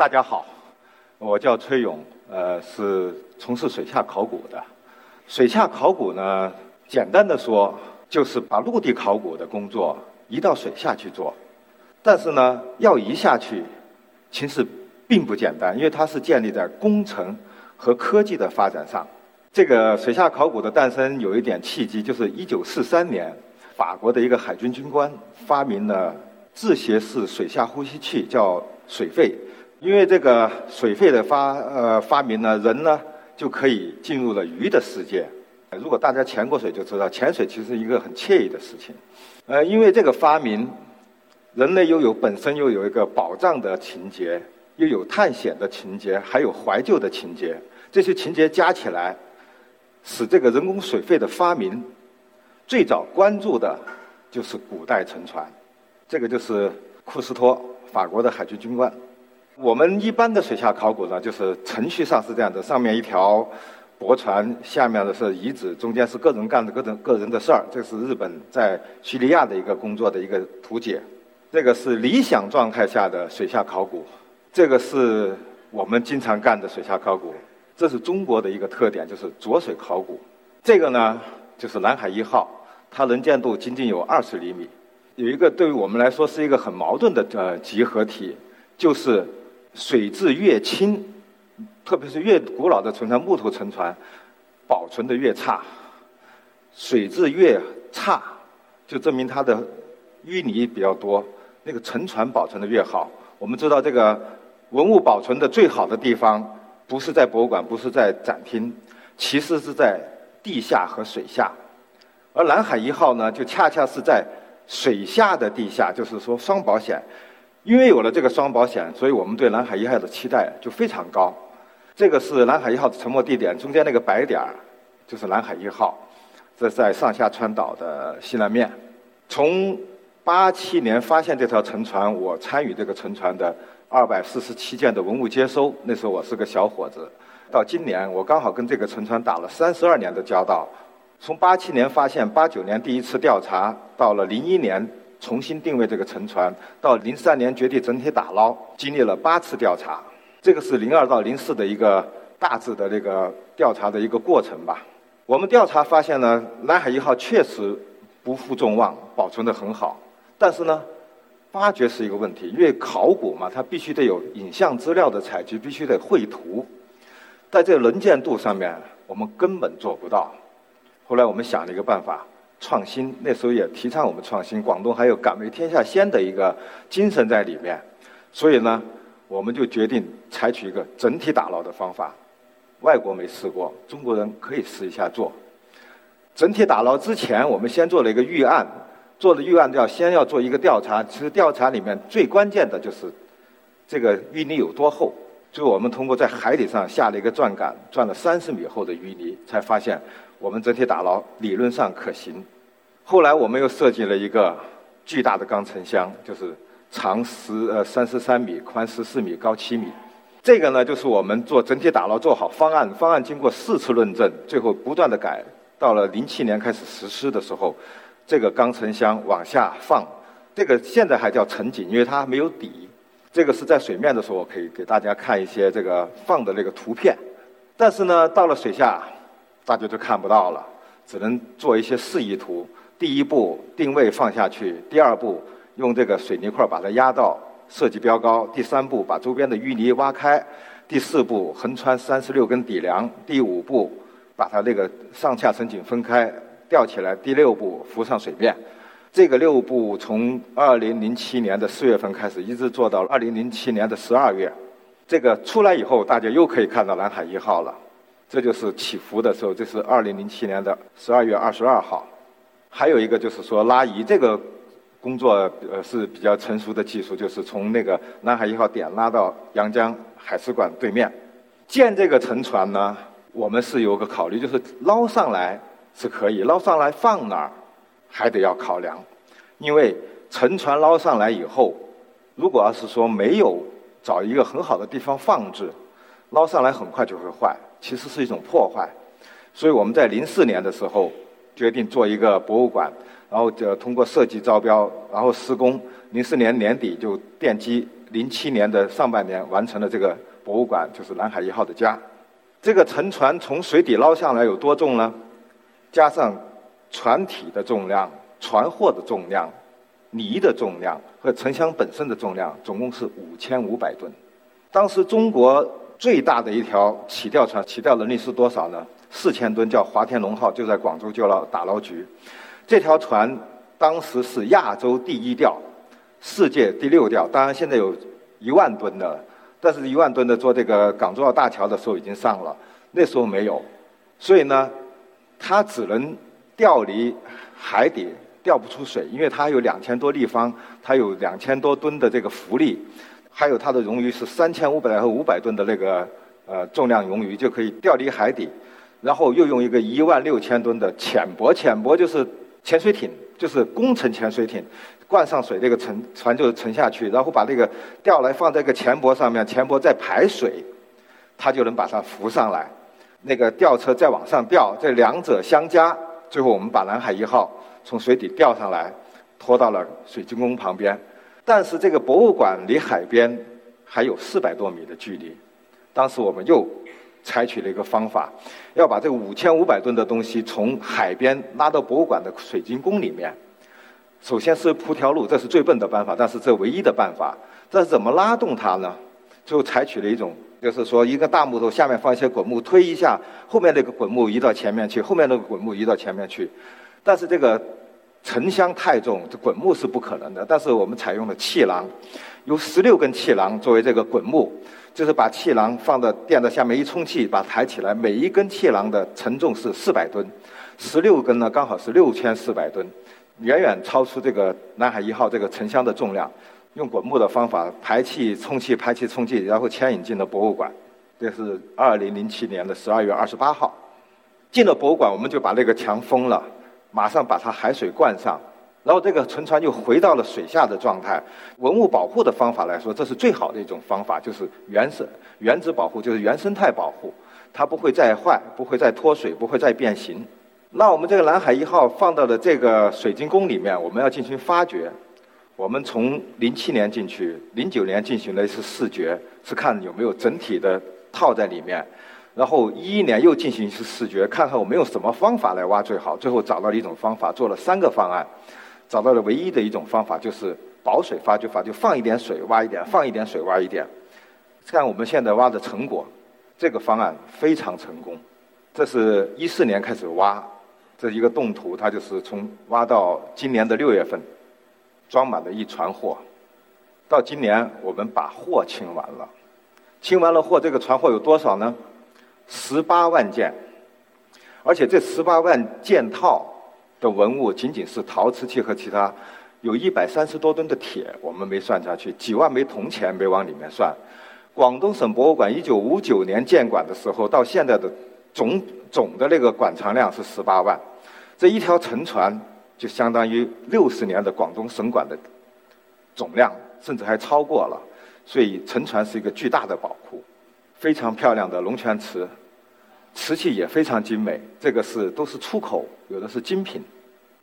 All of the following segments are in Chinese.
大家好，我叫崔勇，呃，是从事水下考古的。水下考古呢，简单的说，就是把陆地考古的工作移到水下去做。但是呢，要移下去，其实并不简单，因为它是建立在工程和科技的发展上。这个水下考古的诞生有一点契机，就是一九四三年，法国的一个海军军官发明了自携式水下呼吸器，叫水肺。因为这个水肺的发呃发明呢，人呢就可以进入了鱼的世界。如果大家潜过水就知道，潜水其实一个很惬意的事情。呃，因为这个发明，人类又有本身又有一个保障的情节，又有探险的情节，还有怀旧的情节。这些情节加起来，使这个人工水肺的发明，最早关注的就是古代沉船。这个就是库斯托，法国的海军军官。我们一般的水下考古呢，就是程序上是这样的：上面一条驳船，下面的是遗址，中间是个人干的各种个人的事儿。这是日本在叙利亚的一个工作的一个图解。这个是理想状态下的水下考古，这个是我们经常干的水下考古。这是中国的一个特点，就是浊水考古。这个呢，就是南海一号，它能见度仅仅有二十厘米。有一个对于我们来说是一个很矛盾的呃集合体，就是。水质越清，特别是越古老的沉船，木头沉船，保存的越差；水质越差，就证明它的淤泥比较多。那个沉船保存的越好。我们知道，这个文物保存的最好的地方，不是在博物馆，不是在展厅，其实是在地下和水下。而南海一号呢，就恰恰是在水下的地下，就是说双保险。因为有了这个双保险，所以我们对南海一号的期待就非常高。这个是南海一号的沉没地点，中间那个白点儿就是南海一号，这在上下川岛的西南面。从八七年发现这条沉船，我参与这个沉船的二百四十七件的文物接收，那时候我是个小伙子。到今年，我刚好跟这个沉船打了三十二年的交道。从八七年发现，八九年第一次调查，到了零一年。重新定位这个沉船，到零三年决定整体打捞，经历了八次调查。这个是零二到零四的一个大致的这个调查的一个过程吧。我们调查发现呢，南海一号确实不负众望，保存得很好。但是呢，发掘是一个问题，因为考古嘛，它必须得有影像资料的采集，必须得绘图，在这个能见度上面，我们根本做不到。后来我们想了一个办法。创新那时候也提倡我们创新，广东还有敢为天下先的一个精神在里面，所以呢，我们就决定采取一个整体打捞的方法。外国没试过，中国人可以试一下做。整体打捞之前，我们先做了一个预案，做的预案要先要做一个调查。其实调查里面最关键的就是这个淤泥有多厚。就我们通过在海底上下了一个钻杆，钻了三十米厚的淤泥，才发现。我们整体打捞理论上可行，后来我们又设计了一个巨大的钢沉箱，就是长十呃三十三米，宽十四米，高七米。这个呢，就是我们做整体打捞做好方案，方案经过四次论证，最后不断的改，到了零七年开始实施的时候，这个钢沉箱往下放，这个现在还叫沉井，因为它没有底。这个是在水面的时候，我可以给大家看一些这个放的那个图片，但是呢，到了水下。大家就看不到了，只能做一些示意图。第一步定位放下去，第二步用这个水泥块把它压到设计标高，第三步把周边的淤泥挖开，第四步横穿三十六根底梁，第五步把它那个上下层井分开吊起来，第六步浮上水面。这个六步从二零零七年的四月份开始，一直做到二零零七年的十二月。这个出来以后，大家又可以看到南海一号了。这就是起伏的时候，这是二零零七年的十二月二十二号。还有一个就是说拉移，这个工作呃是比较成熟的技术，就是从那个南海一号点拉到阳江海事馆对面。建这个沉船呢，我们是有个考虑，就是捞上来是可以，捞上来放哪儿还得要考量，因为沉船捞上来以后，如果要是说没有找一个很好的地方放置，捞上来很快就会坏，其实是一种破坏。所以我们在零四年的时候决定做一个博物馆。然后就通过设计招标，然后施工，零四年年底就奠基，零七年的上半年完成了这个博物馆，就是南海一号的家。这个沉船从水底捞上来有多重呢？加上船体的重量、船货的重量、泥的重量和沉箱本身的重量，总共是五千五百吨。当时中国最大的一条起吊船起吊能力是多少呢？四千吨，叫华天龙号，就在广州就捞打捞局。这条船当时是亚洲第一吊，世界第六吊。当然现在有一万吨的，但是一万吨的做这个港珠澳大桥的时候已经上了，那时候没有。所以呢，它只能吊离海底，吊不出水，因为它有两千多立方，它有两千多吨的这个浮力，还有它的冗余是三千五百和五百吨的那个呃重量冗余就可以吊离海底，然后又用一个一万六千吨的浅泊，浅泊就是。潜水艇就是工程潜水艇，灌上水，这个沉船就沉下去，然后把那个吊来放在一个前泊上面，前泊再排水，它就能把它浮上来。那个吊车再往上吊，这两者相加，最后我们把南海一号从水底吊上来，拖到了水晶宫旁边。但是这个博物馆离海边还有四百多米的距离，当时我们又。采取了一个方法，要把这五千五百吨的东西从海边拉到博物馆的水晶宫里面。首先是铺条路，这是最笨的办法，但是这唯一的办法。这是怎么拉动它呢？就采取了一种，就是说一个大木头下面放一些滚木，推一下，后面那个滚木移到前面去，后面那个滚木移到前面去。但是这个沉箱太重，这滚木是不可能的。但是我们采用了气囊，有十六根气囊作为这个滚木。就是把气囊放到垫子下面一充气，把抬起来。每一根气囊的承重是四百吨，十六根呢刚好是六千四百吨，远远超出这个南海一号这个沉箱的重量。用滚木的方法排气、充气、排气、充气，然后牵引进了博物馆。这是二零零七年的十二月二十八号，进了博物馆，我们就把那个墙封了，马上把它海水灌上。然后这个沉船又回到了水下的状态。文物保护的方法来说，这是最好的一种方法，就是原生原子保护，就是原生态保护，它不会再坏，不会再脱水，不会再变形。那我们这个南海一号放到了这个水晶宫里面，我们要进行发掘。我们从零七年进去，零九年进行了一次视觉，是看有没有整体的套在里面。然后一一年又进行一次视觉，看看我们用什么方法来挖最好。最后找到了一种方法，做了三个方案。找到了唯一的一种方法，就是保水发掘法，就放一点水挖一点，放一点水挖一点。看我们现在挖的成果，这个方案非常成功。这是一四年开始挖，这一个动图，它就是从挖到今年的六月份，装满了一船货。到今年我们把货清完了，清完了货，这个船货有多少呢？十八万件，而且这十八万件套。的文物仅仅是陶瓷器和其他，有一百三十多吨的铁，我们没算下去，几万枚铜钱没往里面算。广东省博物馆一九五九年建馆的时候，到现在的总总的那个馆藏量是十八万，这一条沉船就相当于六十年的广东省馆的总量，甚至还超过了。所以沉船是一个巨大的宝库，非常漂亮的龙泉瓷。瓷器也非常精美，这个是都是出口，有的是精品，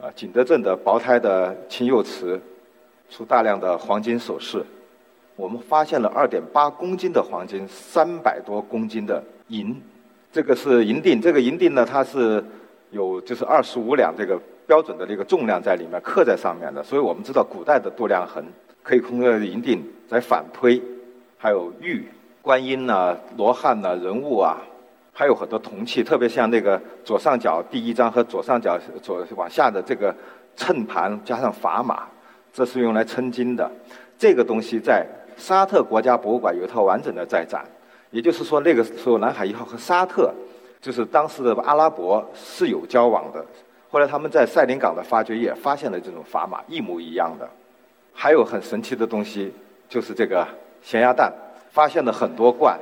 啊，景德镇的薄胎的青釉瓷，出大量的黄金首饰，我们发现了二点八公斤的黄金，三百多公斤的银，这个是银锭，这个银锭呢，它是有就是二十五两这个标准的这个重量在里面刻在上面的，所以我们知道古代的度量衡可以通过银锭来反推，还有玉、观音呐、罗汉呐、人物啊。还有很多铜器，特别像那个左上角第一张和左上角左往下的这个秤盘加上砝码，这是用来称斤的。这个东西在沙特国家博物馆有一套完整的在展。也就是说，那个时候南海一号和沙特，就是当时的阿拉伯是有交往的。后来他们在赛林港的发掘也发现了这种砝码一模一样的。还有很神奇的东西，就是这个咸鸭蛋，发现了很多罐。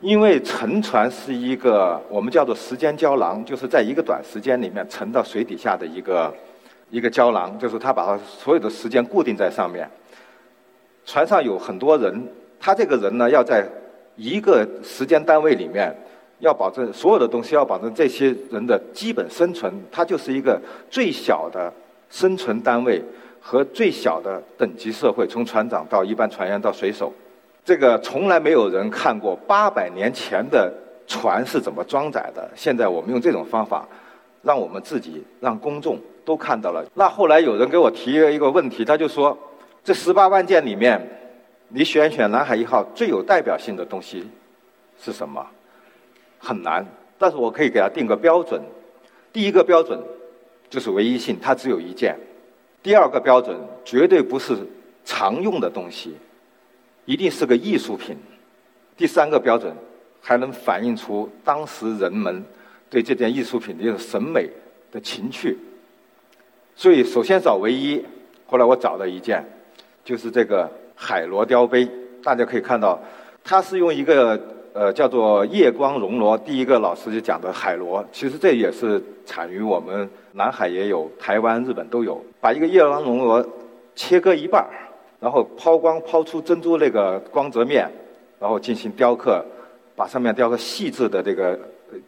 因为沉船是一个我们叫做时间胶囊，就是在一个短时间里面沉到水底下的一个一个胶囊，就是它把它所有的时间固定在上面。船上有很多人，他这个人呢要在一个时间单位里面，要保证所有的东西，要保证这些人的基本生存，它就是一个最小的生存单位和最小的等级社会，从船长到一般船员到水手。这个从来没有人看过八百年前的船是怎么装载的。现在我们用这种方法，让我们自己、让公众都看到了。那后来有人给我提了一个问题，他就说：这十八万件里面，你选选南海一号最有代表性的东西是什么？很难，但是我可以给他定个标准。第一个标准就是唯一性，它只有一件；第二个标准绝对不是常用的东西。一定是个艺术品。第三个标准，还能反映出当时人们对这件艺术品的审美的情趣。所以，首先找唯一，后来我找了一件，就是这个海螺雕杯。大家可以看到，它是用一个呃叫做夜光熔螺。第一个老师就讲的海螺，其实这也是产于我们南海也有，台湾、日本都有。把一个夜光熔螺切割一半儿。然后抛光抛出珍珠那个光泽面，然后进行雕刻，把上面雕刻细致的这个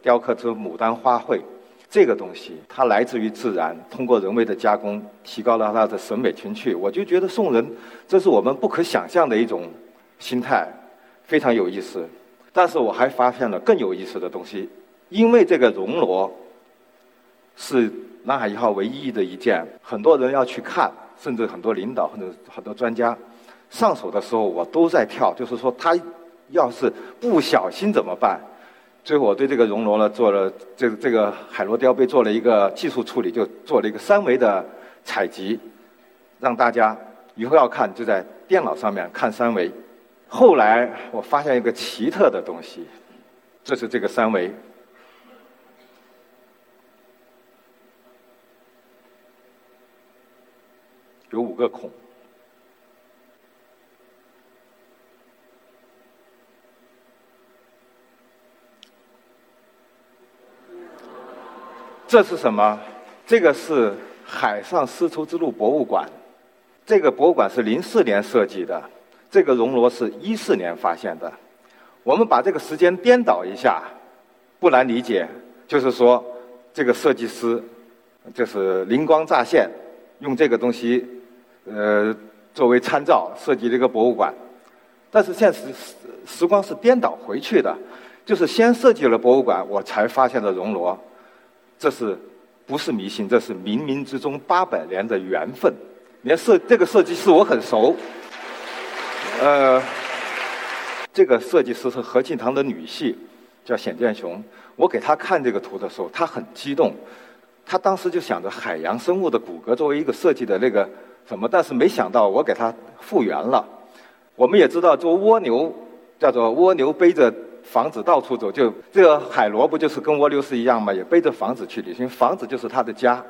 雕刻出牡丹花卉。这个东西它来自于自然，通过人为的加工，提高了它的审美情趣。我就觉得送人，这是我们不可想象的一种心态，非常有意思。但是我还发现了更有意思的东西，因为这个熔螺是南海一号唯一的一件，很多人要去看。甚至很多领导或者很多专家上手的时候，我都在跳。就是说，他要是不小心怎么办？最后，我对这个熔炉呢做了这个这个海螺雕杯做了一个技术处理，就做了一个三维的采集，让大家以后要看就在电脑上面看三维。后来我发现一个奇特的东西，这是这个三维。五个孔，这是什么？这个是海上丝绸之路博物馆。这个博物馆是零四年设计的，这个熔炉是一四年发现的。我们把这个时间颠倒一下，不难理解，就是说这个设计师就是灵光乍现，用这个东西。呃，作为参照设计了一个博物馆，但是现实时光是颠倒回去的，就是先设计了博物馆，我才发现了熔螺，这是不是迷信？这是冥冥之中八百年的缘分。连设这个设计师我很熟，呃，这个设计师是何庆堂的女婿，叫显建雄。我给他看这个图的时候，他很激动，他当时就想着海洋生物的骨骼作为一个设计的那个。什么？但是没想到我给它复原了。我们也知道做蜗牛，叫做蜗牛背着房子到处走，就这个海螺不就是跟蜗牛是一样吗？也背着房子去旅行，房子就是它的家。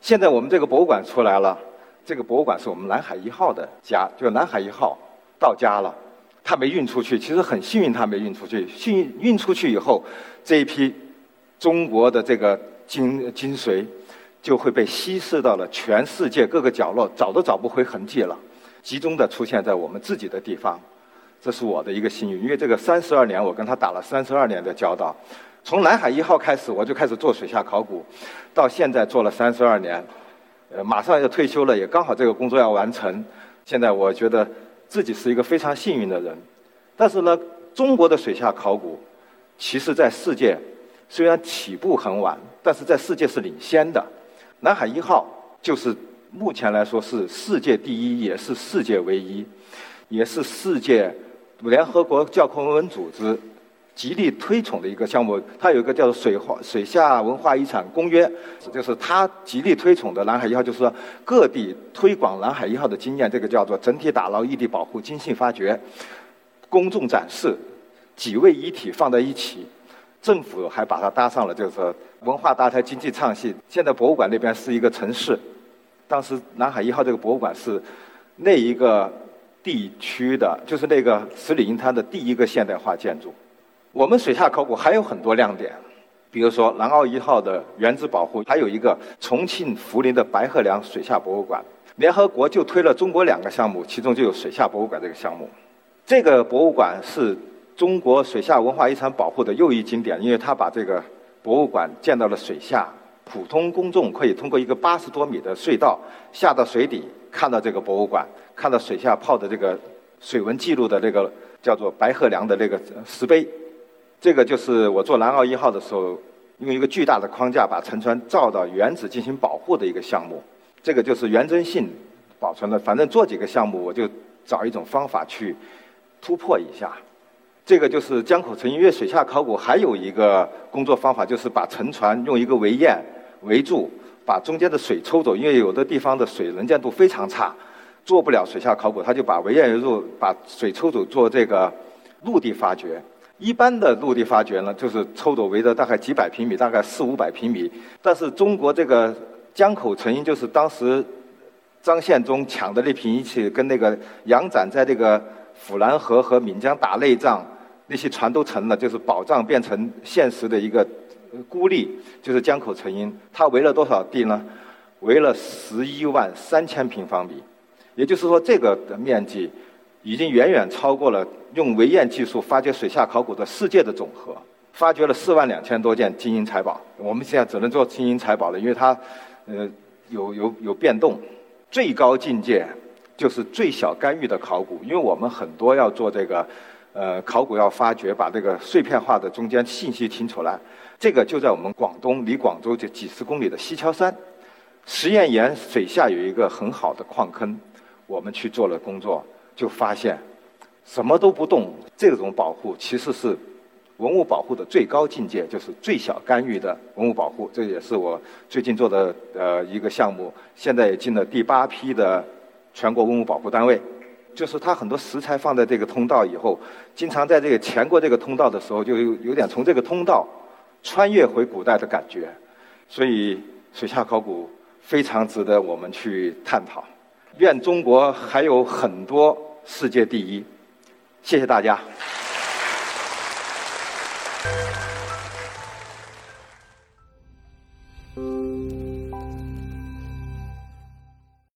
现在我们这个博物馆出来了，这个博物馆是我们南海一号的家，就南海一号到家了。它没运出去，其实很幸运，它没运出去。幸运运出去以后，这一批中国的这个精精髓。就会被稀释到了全世界各个角落，找都找不回痕迹了，集中的出现在我们自己的地方，这是我的一个幸运。因为这个三十二年，我跟他打了三十二年的交道，从南海一号开始，我就开始做水下考古，到现在做了三十二年，呃，马上要退休了，也刚好这个工作要完成。现在我觉得自己是一个非常幸运的人，但是呢，中国的水下考古，其实在世界虽然起步很晚，但是在世界是领先的。南海一号就是目前来说是世界第一，也是世界唯一，也是世界联合国教科文组织极力推崇的一个项目。它有一个叫做《水化水下文化遗产公约》，就是它极力推崇的南海一号，就是说各地推广南海一号的经验，这个叫做整体打捞、异地保护、精细发掘、公众展示，几位遗体放在一起。政府还把它搭上了，就是文化搭台、经济唱戏。现在博物馆那边是一个城市，当时南海一号这个博物馆是那一个地区的，就是那个十里银滩的第一个现代化建筑。我们水下考古还有很多亮点，比如说南澳一号的原址保护，还有一个重庆涪陵的白鹤梁水下博物馆。联合国就推了中国两个项目，其中就有水下博物馆这个项目。这个博物馆是中国水下文化遗产保护的又一经典，因为它把这个博物馆建到了水下，普通公众可以通过一个八十多米的隧道下到水底，看到这个博物馆，看到水下泡的这个水文记录的这个叫做白鹤梁的这个石碑。这个就是我做南澳一号的时候，用一个巨大的框架把沉船造到原址进行保护的一个项目。这个就是原真性保存的，反正做几个项目，我就找一种方法去突破一下。这个就是江口沉因为水下考古还有一个工作方法，就是把沉船用一个围堰围住，把中间的水抽走，因为有的地方的水能见度非常差，做不了水下考古，他就把围堰围住，把水抽走做这个陆地发掘。一般的陆地发掘呢，就是抽走围的大概几百平米，大概四五百平米，但是中国这个。江口沉因就是当时张献忠抢的那批仪器，跟那个杨展在这个府南河和闽江打内仗，那些船都沉了，就是宝藏变成现实的一个孤立，就是江口沉因。他围了多少地呢？围了十一万三千平方米，也就是说，这个的面积已经远远超过了用围堰技术发掘水下考古的世界的总和。发掘了四万两千多件金银财宝，我们现在只能做金银财宝了，因为它。呃，有有有变动，最高境界就是最小干预的考古，因为我们很多要做这个，呃，考古要发掘，把这个碎片化的中间信息清出来，这个就在我们广东离广州就几十公里的西樵山，实验岩水下有一个很好的矿坑，我们去做了工作，就发现什么都不动，这种保护其实是。文物保护的最高境界就是最小干预的文物保护，这也是我最近做的呃一个项目，现在也进了第八批的全国文物保护单位。就是它很多石材放在这个通道以后，经常在这个前过这个通道的时候，就有有点从这个通道穿越回古代的感觉。所以水下考古非常值得我们去探讨。愿中国还有很多世界第一。谢谢大家。